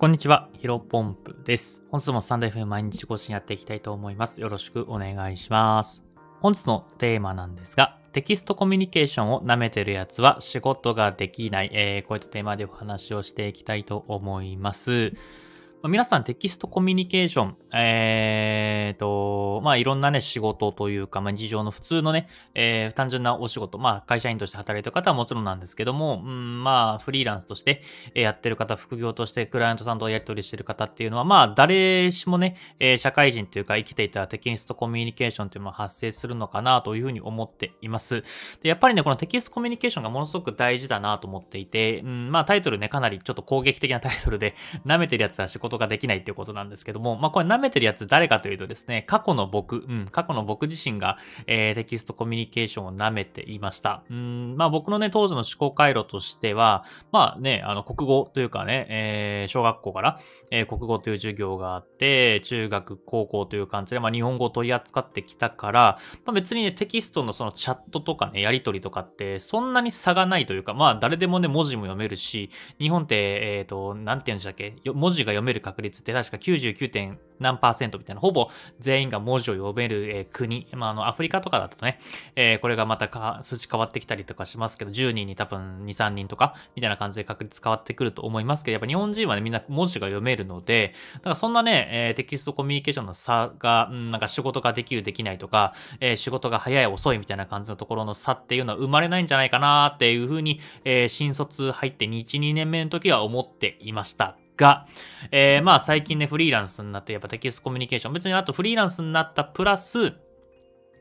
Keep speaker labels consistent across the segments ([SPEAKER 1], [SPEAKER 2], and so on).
[SPEAKER 1] こんにちは、ヒロポンプです。本日もスタンド FM 毎日更新やっていきたいと思います。よろしくお願いします。本日のテーマなんですが、テキストコミュニケーションを舐めてるやつは仕事ができない、えー、こういったテーマでお話をしていきたいと思います。ま皆さんテキストコミュニケーション、えーと、まあいろんなね、仕事というか、まあ事情の普通のね、えー、単純なお仕事、まあ会社員として働いてる方はもちろんなんですけども、うん、まあフリーランスとしてやってる方、副業としてクライアントさんとやり取りしてる方っていうのは、まあ誰しもね、えー、社会人というか生きていたテキストコミュニケーションというのは発生するのかなというふうに思っています。で、やっぱりね、このテキストコミュニケーションがものすごく大事だなと思っていて、うん、まあタイトルね、かなりちょっと攻撃的なタイトルで、舐めてるやつは仕事ことができないっていうことなんですけども、まあこれ舐めてるやつ誰かというとですね、過去の僕、うん、過去の僕自身が、えー、テキストコミュニケーションを舐めていました。うん、まあ僕のね、当時の思考回路としては、まあね、あの、国語というかね、えー、小学校から、えー、国語という授業があって、中学、高校という感じで、まあ日本語を取り扱ってきたから、まあ別にね、テキストのそのチャットとかね、やりとりとかって、そんなに差がないというか、まあ誰でもね、文字も読めるし、日本って、えっ、ー、と、なんて言うんでしたっけ、文字が読める確率って確か 99. 何パーセントみたいな、ほぼ全員が文字を読める、えー、国、まあ、あの、アフリカとかだとね、えー、これがまたか数値変わってきたりとかしますけど、10人に多分2、3人とか、みたいな感じで確率変わってくると思いますけど、やっぱ日本人はね、みんな文字が読めるので、だからそんなね、えー、テキストコミュニケーションの差が、うん、なんか仕事ができる、できないとか、えー、仕事が早い、遅いみたいな感じのところの差っていうのは生まれないんじゃないかなっていうふうに、えー、新卒入って、1、2年目の時は思っていました。が、えー、まあ最近ね、フリーランスになって、やっぱテキストコミュニケーション、別にあとフリーランスになったプラス、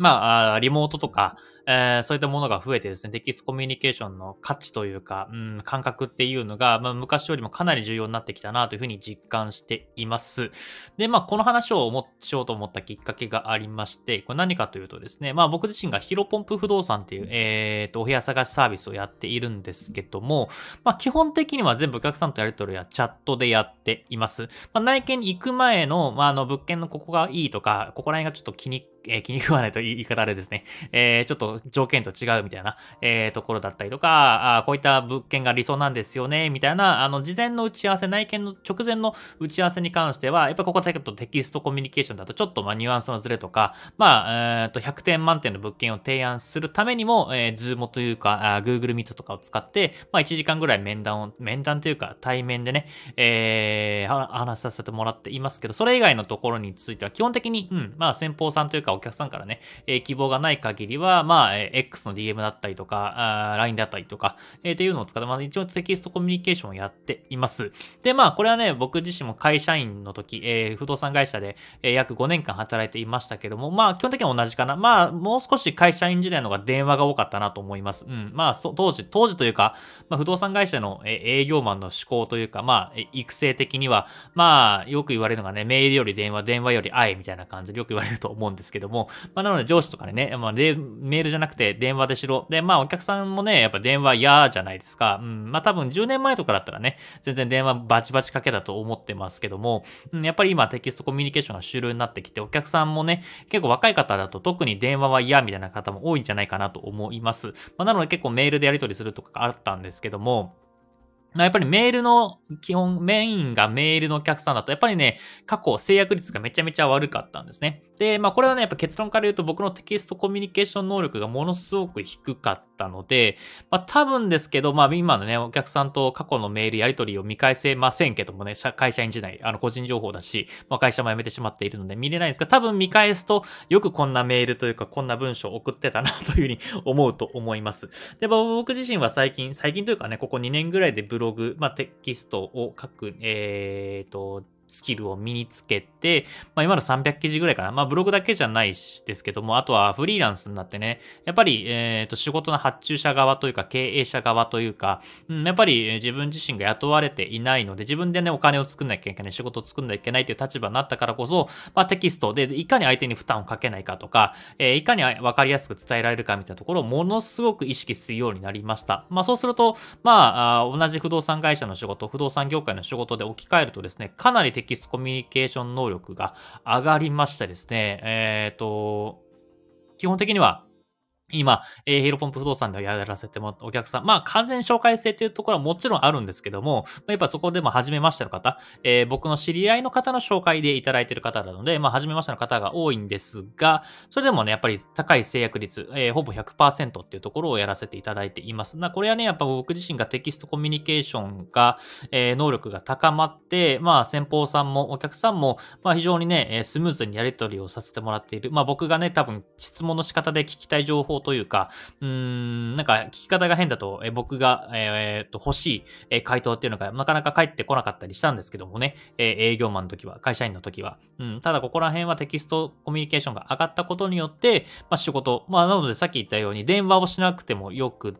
[SPEAKER 1] まあ、リモートとか、えー、そういったものが増えてですね、テキストコミュニケーションの価値というか、うん、感覚っていうのが、まあ、昔よりもかなり重要になってきたなというふうに実感しています。で、まあ、この話を思しようと思ったきっかけがありまして、これ何かというとですね、まあ、僕自身がヒロポンプ不動産っていう、えっ、ー、と、お部屋探しサービスをやっているんですけども、まあ、基本的には全部お客さんとやり取りやチャットでやっています。まあ、内見に行く前の、まあ、あの、物件のここがいいとか、ここら辺がちょっと気にえー、気に食わないと言い方あれですね。えー、ちょっと条件と違うみたいな、えー、ところだったりとか、あこういった物件が理想なんですよね、みたいな、あの、事前の打ち合わせ、内見の直前の打ち合わせに関しては、やっぱここだけとテキストコミュニケーションだとちょっとまあニュアンスのズレとか、まあ、えー、と100点満点の物件を提案するためにも、えー、ズームというか、あ Google Meet とかを使って、まあ1時間ぐらい面談を、面談というか対面でね、えー、話させてもらっていますけど、それ以外のところについては基本的に、うん、まあ先方さんというかお客さんからね、えー、希望がない限りは、まあ、えー、X の DM だったりとか、LINE だったりとか、えー、っていうのを使って、まあ、一応テキストコミュニケーションをやっています。で、まあ、これはね、僕自身も会社員の時、えー、不動産会社で、えー、約5年間働いていましたけども、まあ、基本的には同じかな。まあ、もう少し会社員時代の方が電話が多かったなと思います。うん。まあ、当時、当時というか、まあ、不動産会社の、え営業マンの思考というか、まあ、育成的には、まあ、よく言われるのがね、メールより電話、電話より愛みたいな感じでよく言われると思うんですけどども、まあ、なので上司とかでね、まあ、メールじゃなくて電話でしろ。で、まあ、お客さんもね、やっぱ電話嫌じゃないですか。うん。まあ、多分10年前とかだったらね、全然電話バチバチかけだと思ってますけども、うん、やっぱり今テキストコミュニケーションが主流になってきて、お客さんもね、結構若い方だと特に電話は嫌みたいな方も多いんじゃないかなと思います。まあ、なので結構メールでやり取りするとかあったんですけども、やっぱりメールの基本、メインがメールのお客さんだと、やっぱりね、過去制約率がめちゃめちゃ悪かったんですね。で、まあこれはね、やっぱ結論から言うと僕のテキストコミュニケーション能力がものすごく低かったので、まあ多分ですけど、まあ今のね、お客さんと過去のメールやり取りを見返せませんけどもね、会社員時代、あの個人情報だし、まあ会社も辞めてしまっているので見れないんですが、多分見返すと、よくこんなメールというか、こんな文章を送ってたなというふうに思うと思います。で、僕自身は最近、最近というかね、ここ2年ぐらいでブログ、まあテキストを書く、えっ、ー、と、スキルを身につけて、まあ、今の300記事ぐらいかな。まあ、ブログだけじゃないですけども、あとはフリーランスになってね、やっぱり、えっ、ー、と、仕事の発注者側というか、経営者側というか、うん、やっぱり自分自身が雇われていないので、自分でね、お金を作んなきゃいけない、仕事を作んなきゃいけないという立場になったからこそ、まあ、テキストで、いかに相手に負担をかけないかとか、えー、いかにわかりやすく伝えられるかみたいなところをものすごく意識するようになりました。まあ、そうすると、まあ、同じ不動産会社の仕事、不動産業界の仕事で置き換えるとですね、かなりテキストコミュニケーション能力が上がりましてですね、えっ、ー、と、基本的には、今、えー、ヒロポンプ不動産でやらせてもらお客さん、まあ、完全紹介制っていうところはもちろんあるんですけどもま、やっぱそこでも初めましての方、えー、僕の知り合いの方の紹介でいただいている方なので、まあ、初めましての方が多いんですが、それでもね、やっぱり高い制約率、えー、ほぼ100%っていうところをやらせていただいています。な、これはね、やっぱ僕自身がテキストコミュニケーションが、えー、能力が高まって、まあ、先方さんもお客さんも、まあ、非常にね、スムーズにやり取りをさせてもらっている。まあ、僕がね、多分質問の仕方で聞きたい情報というか、うーん、なんか聞き方が変だと、え僕が、えー、っと欲しい、え回答っていうのがなかなか返ってこなかったりしたんですけどもね、え営業マンの時は、会社員の時は。うん、ただここら辺はテキストコミュニケーションが上がったことによって、まあ、仕事、まあ、なのでさっき言ったように電話をしなくてもよく、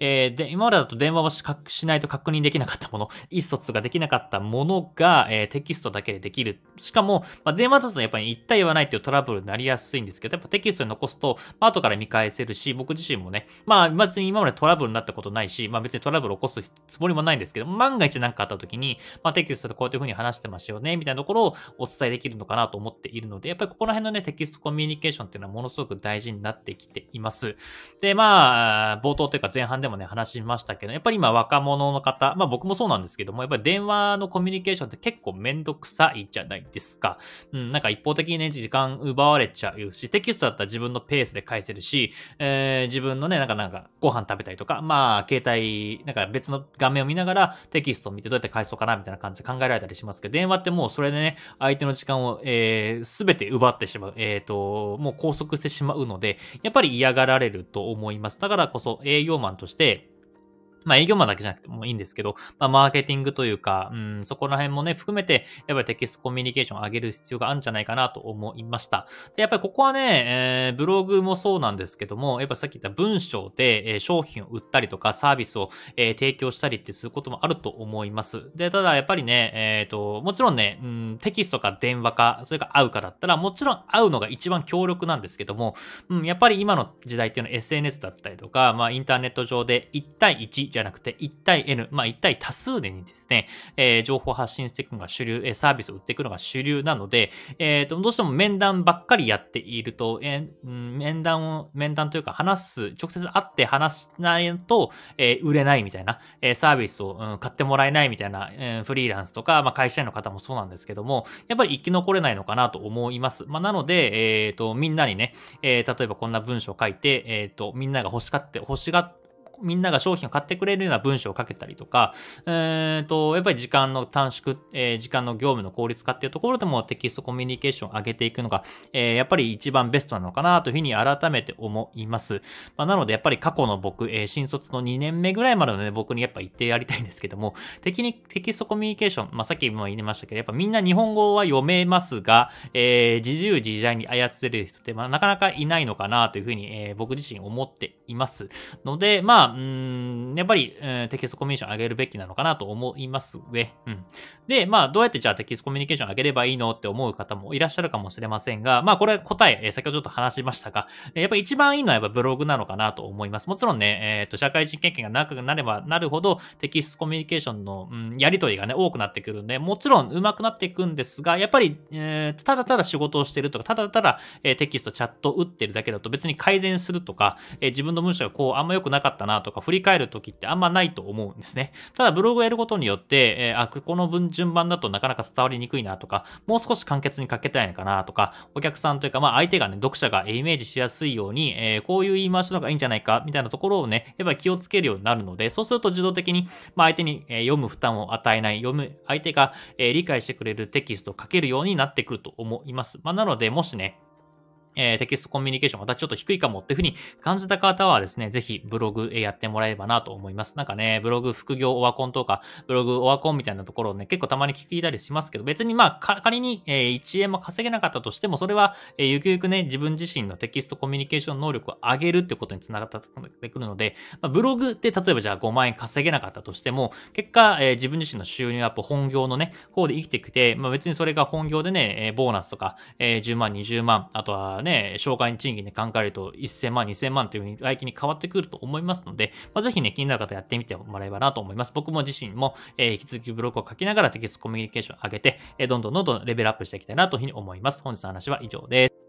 [SPEAKER 1] えー、で、今までだと電話をししないと確認できなかったもの、意思疎通ができなかったものが、えー、テキストだけでできる。しかも、まあ、電話だとやっぱり言った言わないっていうトラブルになりやすいんですけど、やっぱテキストに残すと、まあ、後から見返せるし、僕自身もね、まあ、別に今までトラブルになったことないし、まあ別にトラブルを起こすつもりもないんですけど、万が一何かあった時に、まあテキストでこういうふうに話してますよね、みたいなところをお伝えできるのかなと思っているので、やっぱりここら辺のね、テキストコミュニケーションっていうのはものすごく大事になってきています。で、まあ、冒頭というか前半でもね、話しましたけど、やっぱり今若者の方、まあ僕もそうなんですけども、やっぱり電話のコミュニケーションって結構めんどくさいじゃないですか。うん、なんか一方的にね、時間奪われちゃうし、テキストだったら自分のペースで返せるし、えー、自分のね、なんかなんかご飯食べたりとか、まあ携帯、なんか別の画面を見ながらテキストを見てどうやって返そうかなみたいな感じで考えられたりしますけど、電話ってもうそれでね、相手の時間を、えー、全て奪ってしまう。えっ、ー、と、もう拘束してしまうので、やっぱり嫌がられると思います。だからこそ営業マンとして、まあ営業マンだけじゃなくてもいいんですけど、まあマーケティングというか、うん、そこら辺もね、含めて、やっぱりテキストコミュニケーションを上げる必要があるんじゃないかなと思いました。で、やっぱりここはね、えー、ブログもそうなんですけども、やっぱさっき言った文章で、えー、商品を売ったりとか、サービスを、えー、提供したりってすることもあると思います。で、ただやっぱりね、えっ、ー、と、もちろんね、うん、テキストか電話か、それか会うかだったら、もちろん会うのが一番強力なんですけども、うん、やっぱり今の時代っていうのは SNS だったりとか、まあインターネット上で1対1じゃなくて1対 N、まあ1対多数でにですね、えー、情報発信していくのが主流、えサービスを売っていくのが主流なので、え、ー、と、どうしても面談ばっかりやっていると、えー、面談を、面談というか話す、直接会って話しないと、え売れないみたいな、えサービスを、うん、買ってもらえないみたいな、えフリーランスとか、まあ、会社員の方もそうなんですけども、やっぱり生き残れないのかなと思います。まあ、なので、えっ、と、みんなにね、え例えばこんな文章を書いて、えっ、と、みんなが欲しがって、欲しがって、みんなが商品を買ってくれるような文章を書けたりとか、えっ、ー、と、やっぱり時間の短縮、えー、時間の業務の効率化っていうところでもテキストコミュニケーションを上げていくのが、えー、やっぱり一番ベストなのかなというふうに改めて思います。まあ、なので、やっぱり過去の僕、えー、新卒の2年目ぐらいまでのね、僕にやっぱ言ってやりたいんですけども、テキテキストコミュニケーション、まあ、さっきも言いましたけど、やっぱみんな日本語は読めますが、えー、自由自在に操れる人って、まあ、なかなかいないのかなというふうに、えー、僕自身思っていますので、まあ、うん、やっぱり、えー、テキストコミュニケーション上げるべきなのかなと思いますね。うん。で、まあ、どうやってじゃあテキストコミュニケーション上げればいいのって思う方もいらっしゃるかもしれませんが、まあ、これ答え、えー、先ほどちょっと話しましたが、やっぱり一番いいのはやっぱブログなのかなと思います。もちろんね、えっ、ー、と、社会人経験が長くなればなるほど、テキストコミュニケーションの、うん、やりとりがね、多くなってくるんで、もちろん上手くなっていくんですが、やっぱり、えー、ただただ仕事をしてるとか、ただただ、えー、テキスト、チャット打ってるだけだと別に改善するとか、えー、自分の文章がこう、あんま良くなかったなとか、振り返るときってあんまないと思うんですね。ただブログをやることによって、えー、あ、この文順番だとなかなか伝わりにくいなとか、もう少し簡潔に書けたいのかなとか、お客さんというか、まあ相手がね、読者がイメージしやすいように、えー、こういう言い回しの方がいいんじゃないか、みたいなところをね、やっぱり気をつけるようになるので、そうすると自動的に、まあ相手に、読む負担を与えない、読む、相手が、理解してくれるテキストを書けるようになってくると思います。まあなので、もしね、えー、テキストコミュニケーションまたちょっと低いかもっていうふうに感じた方はですね、ぜひブログやってもらえればなと思います。なんかね、ブログ副業オワコンとか、ブログオワコンみたいなところをね、結構たまに聞いたりしますけど、別にまあ、仮に、えー、1円も稼げなかったとしても、それは、えー、ゆくゆくね、自分自身のテキストコミュニケーション能力を上げるってことにつながってくるので、まあ、ブログで例えばじゃあ5万円稼げなかったとしても、結果、えー、自分自身の収入アップ、本業のね、方で生きてきて、まあ別にそれが本業でね、えー、ボーナスとか、えー、10万、20万、あとはね、紹介賃金で考えると1000万、2000万というふうに来期に変わってくると思いますので、まあ、ぜひね、気になる方やってみてもらえばなと思います。僕も自身も、えー、引き続きブログを書きながらテキストコミュニケーションを上げて、えー、どんどんどんどんレベルアップしていきたいなというふうに思います。本日の話は以上です。